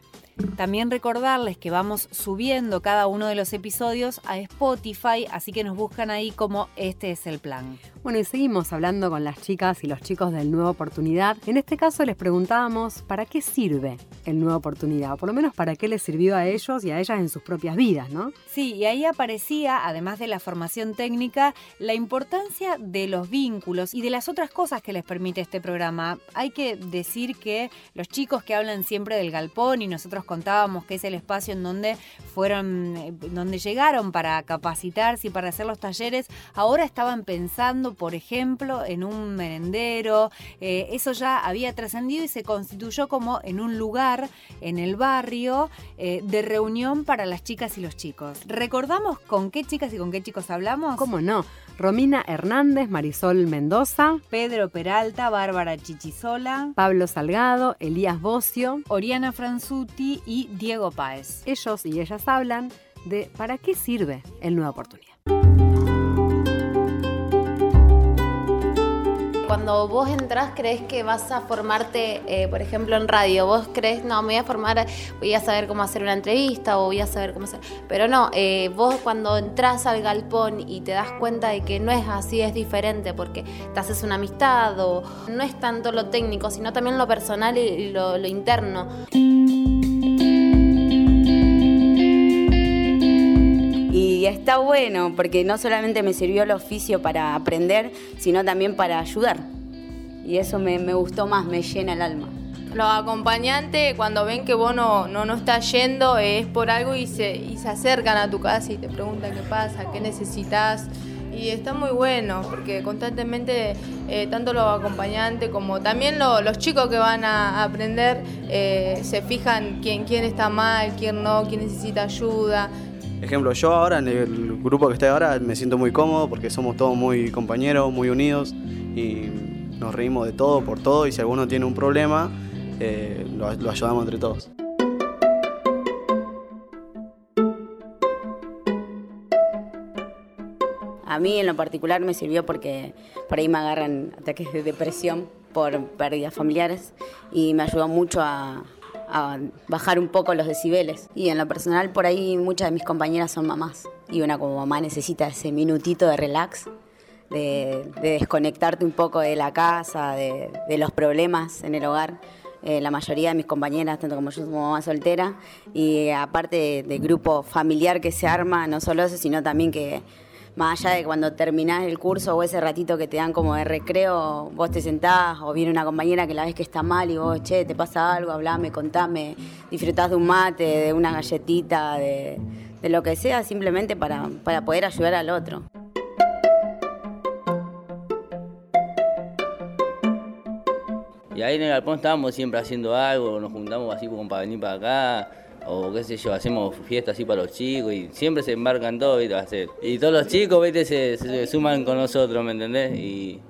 También recordarles que vamos subiendo cada uno de los episodios a Spotify, así que nos buscan ahí como este es el plan.
Bueno, y seguimos hablando con las chicas y los chicos del Nueva Oportunidad. En este caso les preguntábamos para qué sirve el Nueva Oportunidad, o por lo menos para qué les sirvió a ellos y a ellas en sus propias vidas, ¿no?
Sí, y ahí aparecía, además de la formación técnica, la importancia de los vínculos y de las otras cosas que les permite este programa. Hay que decir que los chicos que hablan siempre del galpón y nosotros contábamos que es el espacio en donde fueron, eh, donde llegaron para capacitarse y para hacer los talleres, ahora estaban pensando, por ejemplo, en un merendero. Eh, eso ya había trascendido y se constituyó como en un lugar en el barrio eh, de reunión para las chicas y los chicos. ¿Recordamos con qué chicas y con qué chicos hablamos?
¿Cómo no? Romina Hernández, Marisol Mendoza,
Pedro Peralta, Bárbara Chichisola,
Pablo Salgado, Elías Bocio,
Oriana Franzuti y Diego Páez.
Ellos y ellas hablan de para qué sirve el Nueva Oportunidad.
Cuando vos entras crees que vas a formarte, eh, por ejemplo, en radio, vos crees, no, me voy a formar, voy a saber cómo hacer una entrevista o voy a saber cómo hacer... Pero no, eh, vos cuando entras al galpón y te das cuenta de que no es así, es diferente porque te haces una amistad o no es tanto lo técnico, sino también lo personal y lo, lo interno.
Y está bueno porque no solamente me sirvió el oficio para aprender, sino también para ayudar. Y eso me, me gustó más, me llena el alma.
Los acompañantes, cuando ven que vos no, no, no estás yendo, es por algo y se, y se acercan a tu casa y te preguntan qué pasa, qué necesitas. Y está muy bueno, porque constantemente, eh, tanto los acompañantes como también lo- los chicos que van a aprender, eh, se fijan quién, quién está mal, quién no, quién necesita ayuda.
Ejemplo, yo ahora en el grupo que estoy ahora me siento muy cómodo porque somos todos muy compañeros, muy unidos y nos reímos de todo por todo y si alguno tiene un problema, eh, lo, lo ayudamos entre todos.
A mí en lo particular me sirvió porque por ahí me agarran ataques de depresión por pérdidas familiares y me ayudó mucho a, a bajar un poco los decibeles. Y en lo personal por ahí muchas de mis compañeras son mamás y una como mamá necesita ese minutito de relax, de, de desconectarte un poco de la casa, de, los problemas en el hogar. Eh, la mayoría de mis compañeras, tanto como yo, somos mamá soltera y aparte del grupo familiar que se arma, no solo eso, sino también que más allá de cuando terminás el curso o ese ratito que te dan como de recreo, vos te sentás o viene una compañera que la ves que está mal y vos, che, te pasa algo, hablame, contame, disfrutás de un mate, de una galletita, de, de lo que sea, simplemente para, para poder ayudar al otro.
Y ahí en el galpón estábamos siempre haciendo algo, nos juntamos así como para venir para acá, o qué sé yo, hacemos fiestas así para los chicos y siempre se embarcan todos, ¿viste? hacer. Y todos los chicos, ¿viste? Se, suman con nosotros, ¿me entendés? Y,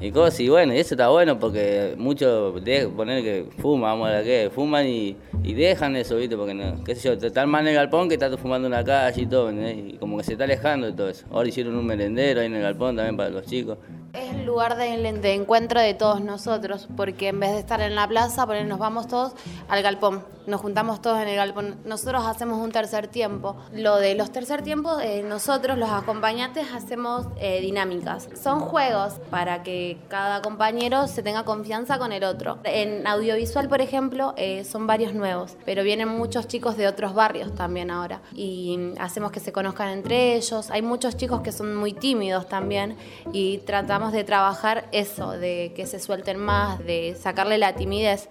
y cosas, y bueno, y eso está bueno porque muchos, poner que fuman, vamos a la que, fuman y, dejan eso, ¿viste? Porque, no, qué sé yo, están más en el galpón que están fumando en la calle y todo, ¿me entendés? Y como que se está alejando de todo eso. Ahora hicieron un merendero ahí en el galpón también para los chicos.
Es el lugar de, de encuentro de todos nosotros, porque en vez de estar en la plaza, poner, nos vamos todos al galpón, nos juntamos todos en el galpón. Nosotros hacemos un tercer tiempo. Lo de los tercer tiempos, eh, nosotros los acompañantes hacemos eh, dinámicas. Son juegos para que cada compañero se tenga confianza con el otro. En audiovisual, por ejemplo, eh, son varios nuevos, pero vienen muchos chicos de otros barrios también ahora. Y hacemos que se conozcan entre ellos. Hay muchos chicos que son muy tímidos también y tratamos de trabajar eso, de que se suelten más, de sacarle la timidez.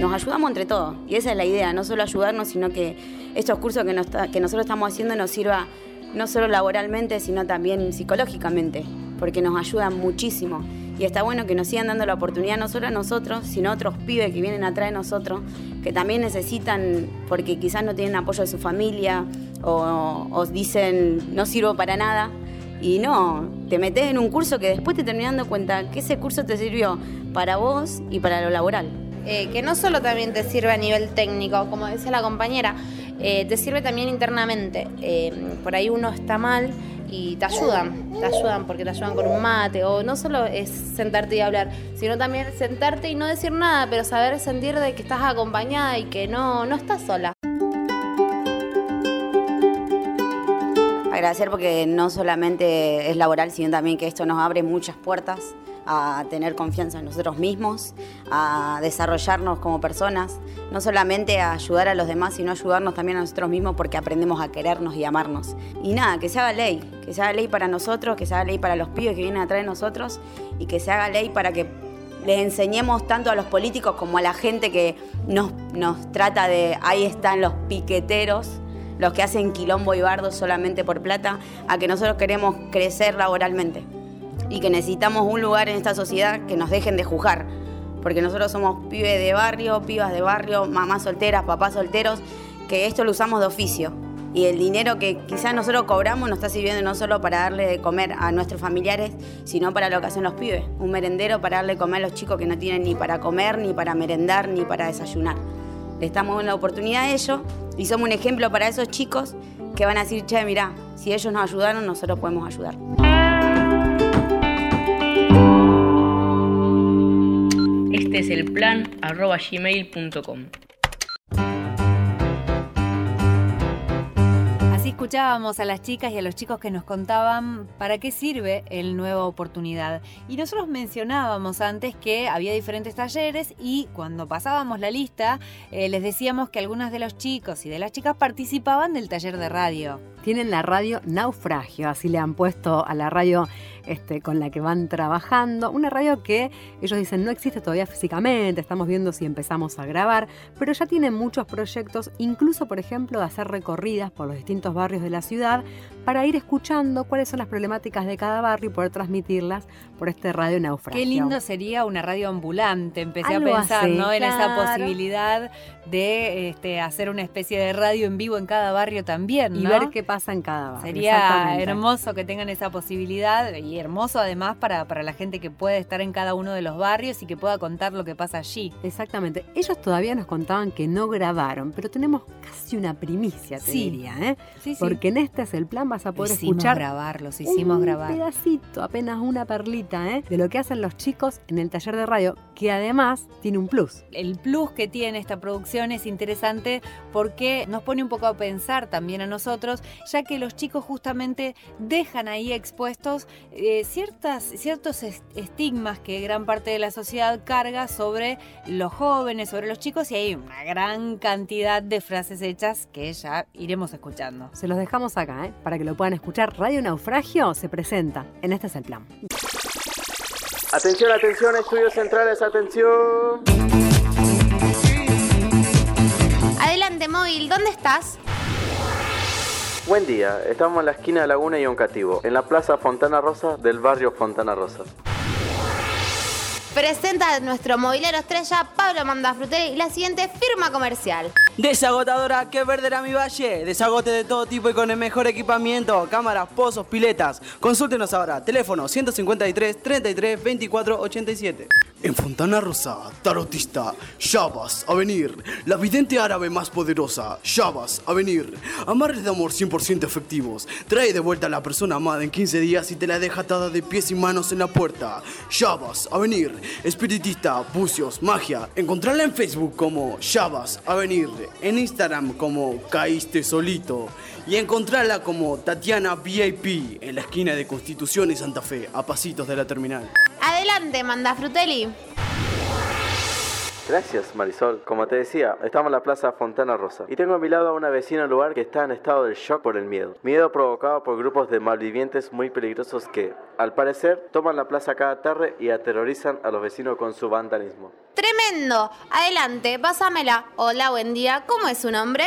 Nos ayudamos entre todos y esa es la idea, no solo ayudarnos, sino que estos cursos que, que nosotros estamos haciendo nos sirva no solo laboralmente, sino también psicológicamente, porque nos ayudan muchísimo. Y está bueno que nos sigan dando la oportunidad no solo a nosotros, sino a otros pibes que vienen atrás de nosotros, que también necesitan, porque quizás no tienen apoyo de su familia o, o dicen no sirvo para nada. Y no, te metes en un curso que después te terminas dando cuenta que ese curso te sirvió para vos y para lo laboral.
Eh, que no solo también te sirve a nivel técnico, como decía la compañera, eh, te sirve también internamente. Eh, por ahí uno está mal y te ayudan, te ayudan porque te ayudan con un mate o no solo es sentarte y hablar, sino también sentarte y no decir nada, pero saber sentir de que estás acompañada y que no, no estás sola.
Agradecer porque no solamente es laboral, sino también que esto nos abre muchas puertas a tener confianza en nosotros mismos, a desarrollarnos como personas, no solamente a ayudar a los demás, sino ayudarnos también a nosotros mismos porque aprendemos a querernos y amarnos. Y nada, que se haga ley, que se haga ley para nosotros, que se haga ley para los pibes que vienen atrás de nosotros y que se haga ley para que les enseñemos tanto a los políticos como a la gente que nos, nos trata de, ahí están los piqueteros, los que hacen quilombo y bardo solamente por plata, a que nosotros queremos crecer laboralmente y que necesitamos un lugar en esta sociedad que nos dejen de juzgar. Porque nosotros somos pibes de barrio, pibas de barrio, mamás solteras, papás solteros, que esto lo usamos de oficio. Y el dinero que quizás nosotros cobramos nos está sirviendo no solo para darle de comer a nuestros familiares, sino para lo que hacen los pibes. Un merendero para darle de comer a los chicos que no tienen ni para comer, ni para merendar, ni para desayunar. Le estamos dando la oportunidad a ellos y somos un ejemplo para esos chicos que van a decir, che, mirá, si ellos nos ayudaron, nosotros podemos ayudar.
Este es el plan arroba gmail.com.
escuchábamos a las chicas y a los chicos que nos contaban para qué sirve el Nueva Oportunidad. Y nosotros mencionábamos antes que había diferentes talleres y cuando pasábamos la lista eh, les decíamos que algunos de los chicos y de las chicas participaban del taller de radio.
Tienen la radio Naufragio, así le han puesto a la radio este, con la que van trabajando. Una radio que ellos dicen no existe todavía físicamente, estamos viendo si empezamos a grabar, pero ya tienen muchos proyectos, incluso por ejemplo de hacer recorridas por los distintos barrios de la ciudad para ir escuchando cuáles son las problemáticas de cada barrio y poder transmitirlas por este radio naufragio.
Qué lindo sería una radio ambulante, empecé
Algo
a pensar
así,
¿no? en esa posibilidad de este, hacer una especie de radio en vivo en cada barrio también.
Y ver qué pasa en cada barrio.
Sería hermoso que tengan esa posibilidad y hermoso además para, para la gente que puede estar en cada uno de los barrios y que pueda contar lo que pasa allí.
Exactamente. Ellos todavía nos contaban que no grabaron, pero tenemos casi una primicia, te
Sí.
diría, ¿eh?
Sí, sí.
Porque en este es el plan, vas a poder
Hicimos
escuchar
grabar, los hicimos
un
grabar.
pedacito, apenas una perlita, ¿eh? de lo que hacen los chicos en el taller de radio, que además tiene un plus.
El plus que tiene esta producción es interesante porque nos pone un poco a pensar también a nosotros, ya que los chicos justamente dejan ahí expuestos eh, ciertas, ciertos es- estigmas que gran parte de la sociedad carga sobre los jóvenes, sobre los chicos, y hay una gran cantidad de frases hechas que ya iremos escuchando.
Se los dejamos acá, ¿eh? para que lo puedan escuchar. Radio Naufragio se presenta en Este es el plan.
Atención, atención, estudios centrales, atención.
Adelante, móvil, ¿dónde estás?
Buen día, estamos en la esquina de Laguna y Oncativo, en la plaza Fontana Rosa del barrio Fontana Rosa.
Presenta a nuestro movilero estrella Pablo Mandafruteri y la siguiente firma comercial.
Desagotadora, que verde era mi valle. Desagote de todo tipo y con el mejor equipamiento. Cámaras, pozos, piletas. Consúltenos ahora. Teléfono 153 33 24 87.
En Fontana Rosa, tarotista, Shabas, a venir. La vidente árabe más poderosa, Shabas, a venir. Amarres de amor 100% efectivos. Trae de vuelta a la persona amada en 15 días y te la deja atada de pies y manos en la puerta. Shabas, a venir. Espiritista, bucios, magia. Encontrarla en Facebook como Shabas, a venir. En Instagram como Caíste Solito. Y encontrarla como Tatiana VIP en la esquina de Constitución y Santa Fe, a pasitos de la terminal.
Adelante, Mandafruteli.
Gracias, Marisol. Como te decía, estamos en la plaza Fontana Rosa y tengo a mi lado a una vecina del lugar que está en estado de shock por el miedo. Miedo provocado por grupos de malvivientes muy peligrosos que, al parecer, toman la plaza cada tarde y aterrorizan a los vecinos con su vandalismo.
Tremendo. Adelante, pásamela. Hola, buen día. ¿Cómo es su nombre?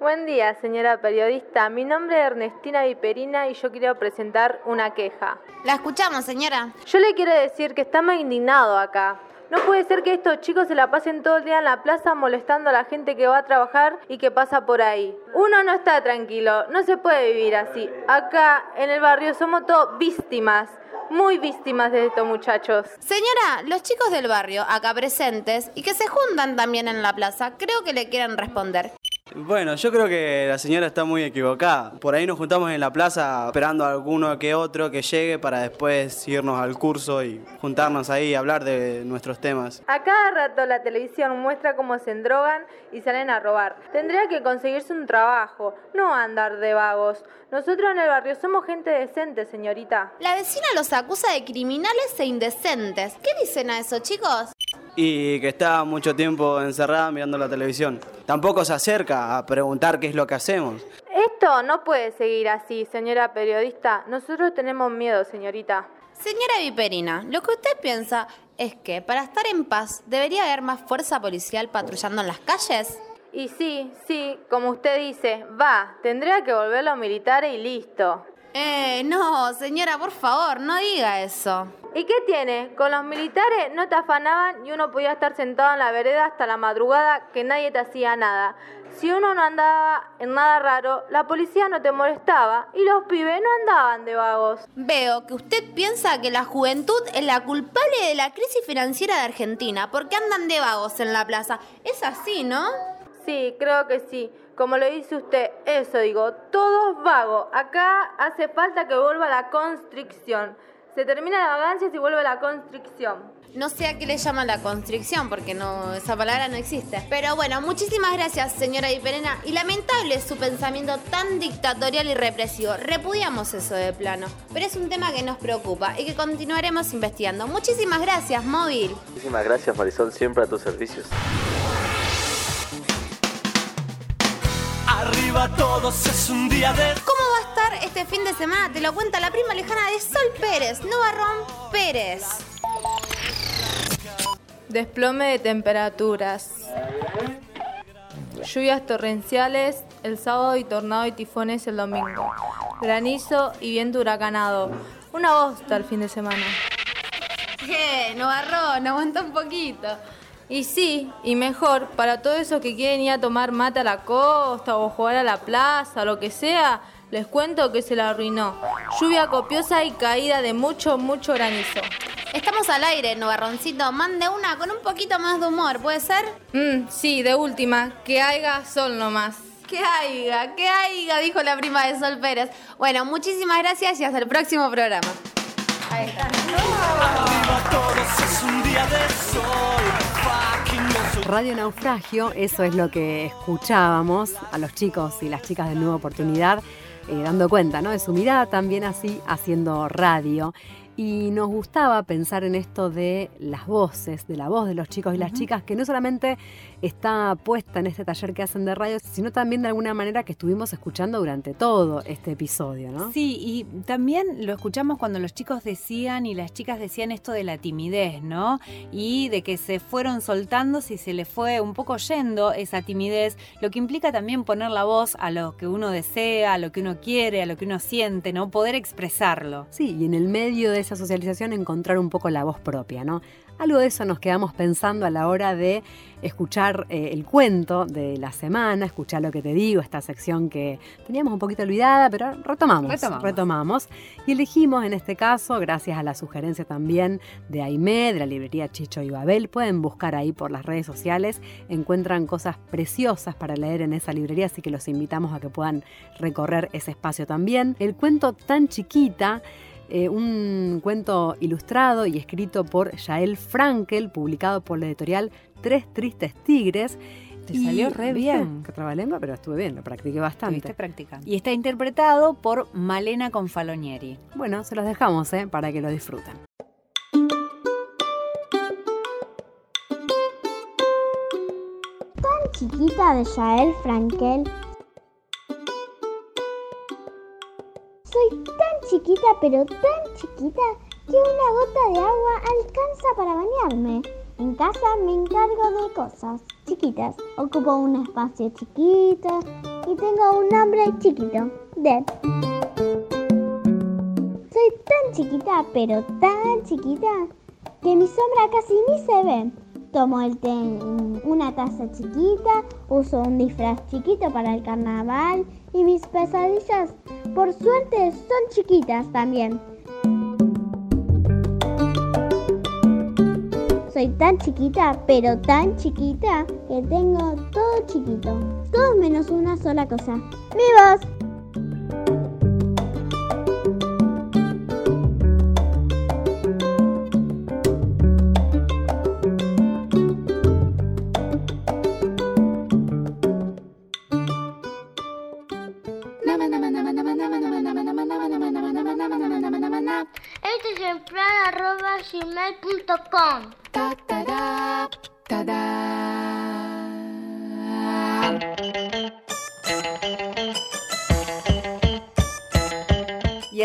Buen día, señora periodista. Mi nombre es Ernestina Viperina y yo quiero presentar una queja.
La escuchamos, señora.
Yo le quiero decir que estamos indignados acá. No puede ser que estos chicos se la pasen todo el día en la plaza molestando a la gente que va a trabajar y que pasa por ahí. Uno no está tranquilo, no se puede vivir así. Acá en el barrio somos todos víctimas, muy víctimas de estos muchachos.
Señora, los chicos del barrio, acá presentes y que se juntan también en la plaza, creo que le quieren responder.
Bueno, yo creo que la señora está muy equivocada. Por ahí nos juntamos en la plaza esperando a alguno que otro que llegue para después irnos al curso y juntarnos ahí y hablar de nuestros temas.
A cada rato la televisión muestra cómo se endrogan y salen a robar. Tendría que conseguirse un trabajo, no andar de vagos. Nosotros en el barrio somos gente decente, señorita.
La vecina los acusa de criminales e indecentes. ¿Qué dicen a eso, chicos?
Y que está mucho tiempo encerrada mirando la televisión. Tampoco se acerca a preguntar qué es lo que hacemos.
Esto no puede seguir así, señora periodista. Nosotros tenemos miedo, señorita.
Señora Viperina, lo que usted piensa es que para estar en paz debería haber más fuerza policial patrullando en las calles.
Y sí, sí, como usted dice, va, tendría que volver los militares y listo.
Eh, no, señora, por favor, no diga eso.
¿Y qué tiene? Con los militares no te afanaban y uno podía estar sentado en la vereda hasta la madrugada que nadie te hacía nada. Si uno no andaba en nada raro, la policía no te molestaba y los pibes no andaban de vagos.
Veo que usted piensa que la juventud es la culpable de la crisis financiera de Argentina porque andan de vagos en la plaza. Es así, ¿no?
Sí, creo que sí. Como lo dice usted, eso digo, todos vagos. Acá hace falta que vuelva la constricción. Se termina la vagancia y vuelve la constricción.
No sé a qué le llaman la constricción, porque no, esa palabra no existe. Pero bueno, muchísimas gracias, señora Diperena. Y lamentable es su pensamiento tan dictatorial y represivo. Repudiamos eso de plano. Pero es un tema que nos preocupa y que continuaremos investigando. Muchísimas gracias, Móvil.
Muchísimas gracias, Marisol, siempre a tus servicios.
Arriba todos es un día de...
¿Cómo va a estar este fin de semana? Te lo cuenta la prima lejana de Sol Pérez, Novarrón Pérez.
Desplome de temperaturas. Lluvias torrenciales el sábado y tornado y tifones el domingo. Granizo y viento huracanado. Una bosta el fin de semana.
¿Qué? Novarrón, aguanta un poquito.
Y sí, y mejor, para todos esos que quieren ir a tomar mate a la costa o jugar a la plaza o lo que sea, les cuento que se la arruinó. Lluvia copiosa y caída de mucho, mucho granizo.
Estamos al aire, Novarroncito. Mande una con un poquito más de humor, ¿puede ser?
Mm, sí, de última, que haya sol nomás.
Que haya, que haya, dijo la prima de Sol Pérez. Bueno, muchísimas gracias y hasta el próximo programa. Ahí está.
Radio Naufragio, eso es lo que escuchábamos a los chicos y las chicas de Nueva Oportunidad, eh, dando cuenta ¿no? de su mirada también así haciendo radio. Y nos gustaba pensar en esto de las voces, de la voz de los chicos y las chicas, que no solamente está puesta en este taller que hacen de radio, sino también de alguna manera que estuvimos escuchando durante todo este episodio, ¿no?
Sí, y también lo escuchamos cuando los chicos decían y las chicas decían esto de la timidez, ¿no? Y de que se fueron soltando si se le fue un poco yendo esa timidez, lo que implica también poner la voz a lo que uno desea, a lo que uno quiere, a lo que uno siente, ¿no? Poder expresarlo.
Sí, y en el medio de esa socialización encontrar un poco la voz propia, ¿no? Algo de eso nos quedamos pensando a la hora de escuchar eh, el cuento de la semana, escuchar lo que te digo, esta sección que teníamos un poquito olvidada, pero retomamos,
Retomamos.
retomamos. Y elegimos en este caso, gracias a la sugerencia también de Aimé, de la librería Chicho y Babel, pueden buscar ahí por las redes sociales, encuentran cosas preciosas para leer en esa librería, así que los invitamos a que puedan recorrer ese espacio también. El cuento tan chiquita eh, un cuento ilustrado y escrito por Yael Frankel, publicado por la editorial Tres Tristes Tigres.
Te salió re bien.
Que trabalengua, pero estuve bien, lo practiqué bastante.
Estuviste practicando. Y está interpretado por Malena Confalonieri.
Bueno, se los dejamos ¿eh? para que lo disfruten.
Tan chiquita de Yael Frankel. Soy tan chiquita, pero tan chiquita, que una gota de agua alcanza para bañarme. En casa me encargo de cosas chiquitas. Ocupo un espacio chiquito y tengo un nombre chiquito. Deb. Soy tan chiquita, pero tan chiquita, que mi sombra casi ni se ve. Tomo el té en una taza chiquita, uso un disfraz chiquito para el carnaval y mis pesadillas, por suerte, son chiquitas también. Soy tan chiquita, pero tan chiquita, que tengo todo chiquito. Todo menos una sola cosa. Mi voz.
Es el plan arroba gmail.com.
Y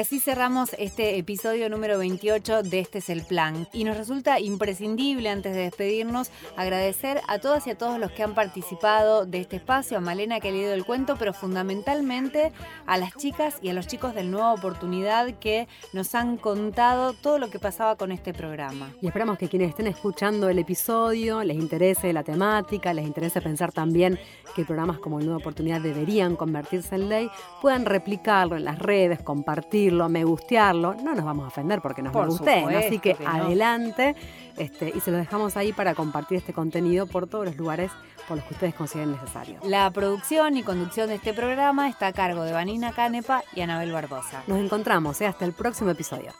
así cerramos este episodio número 28 de Este es el Plan. Y nos resulta imprescindible, antes de despedirnos, agradecer a todas y a todos los que han participado de este espacio, a Malena que ha leído el cuento, pero fundamentalmente a las chicas y a los chicos del Nueva Oportunidad que nos han contado todo lo que pasaba con este programa.
Y esperamos que quienes estén escuchando el episodio les interese la temática, les interese pensar también que programas como el Nueva Oportunidad deberían convertirse en ley, puedan replicarlo en las redes, compartirlo, compartirlo, me gustearlo. No nos vamos a ofender porque nos
por
gusten, así que, adelante. Este, y se los dejamos ahí para compartir este contenido por todos los lugares por los que ustedes consideren necesario.
La producción y conducción de este programa está a cargo de Vanina Canepa y Anabel Barbosa.
Nos encontramos eh, hasta el próximo episodio.